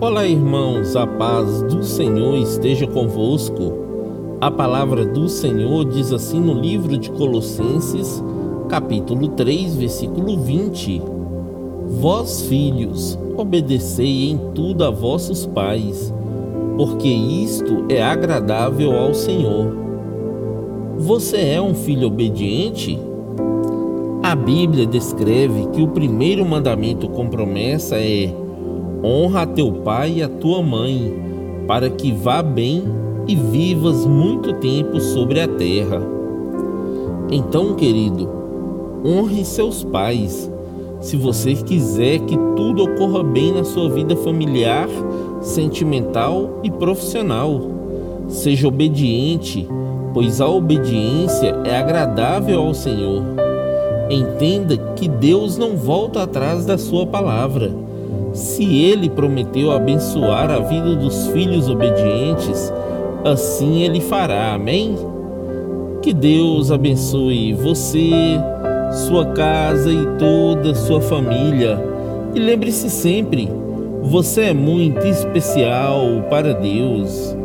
Olá, irmãos, a paz do Senhor esteja convosco. A palavra do Senhor diz assim no livro de Colossenses, capítulo 3, versículo 20: Vós, filhos, obedecei em tudo a vossos pais, porque isto é agradável ao Senhor. Você é um filho obediente? A Bíblia descreve que o primeiro mandamento com promessa é Honra a teu pai e a tua mãe, para que vá bem e vivas muito tempo sobre a terra. Então, querido, honre seus pais. Se você quiser que tudo ocorra bem na sua vida familiar, sentimental e profissional, seja obediente, pois a obediência é agradável ao Senhor. Entenda que Deus não volta atrás da sua palavra se ele prometeu abençoar a vida dos filhos obedientes, assim ele fará. Amém? Que Deus abençoe você, sua casa e toda sua família. E lembre-se sempre, você é muito especial para Deus.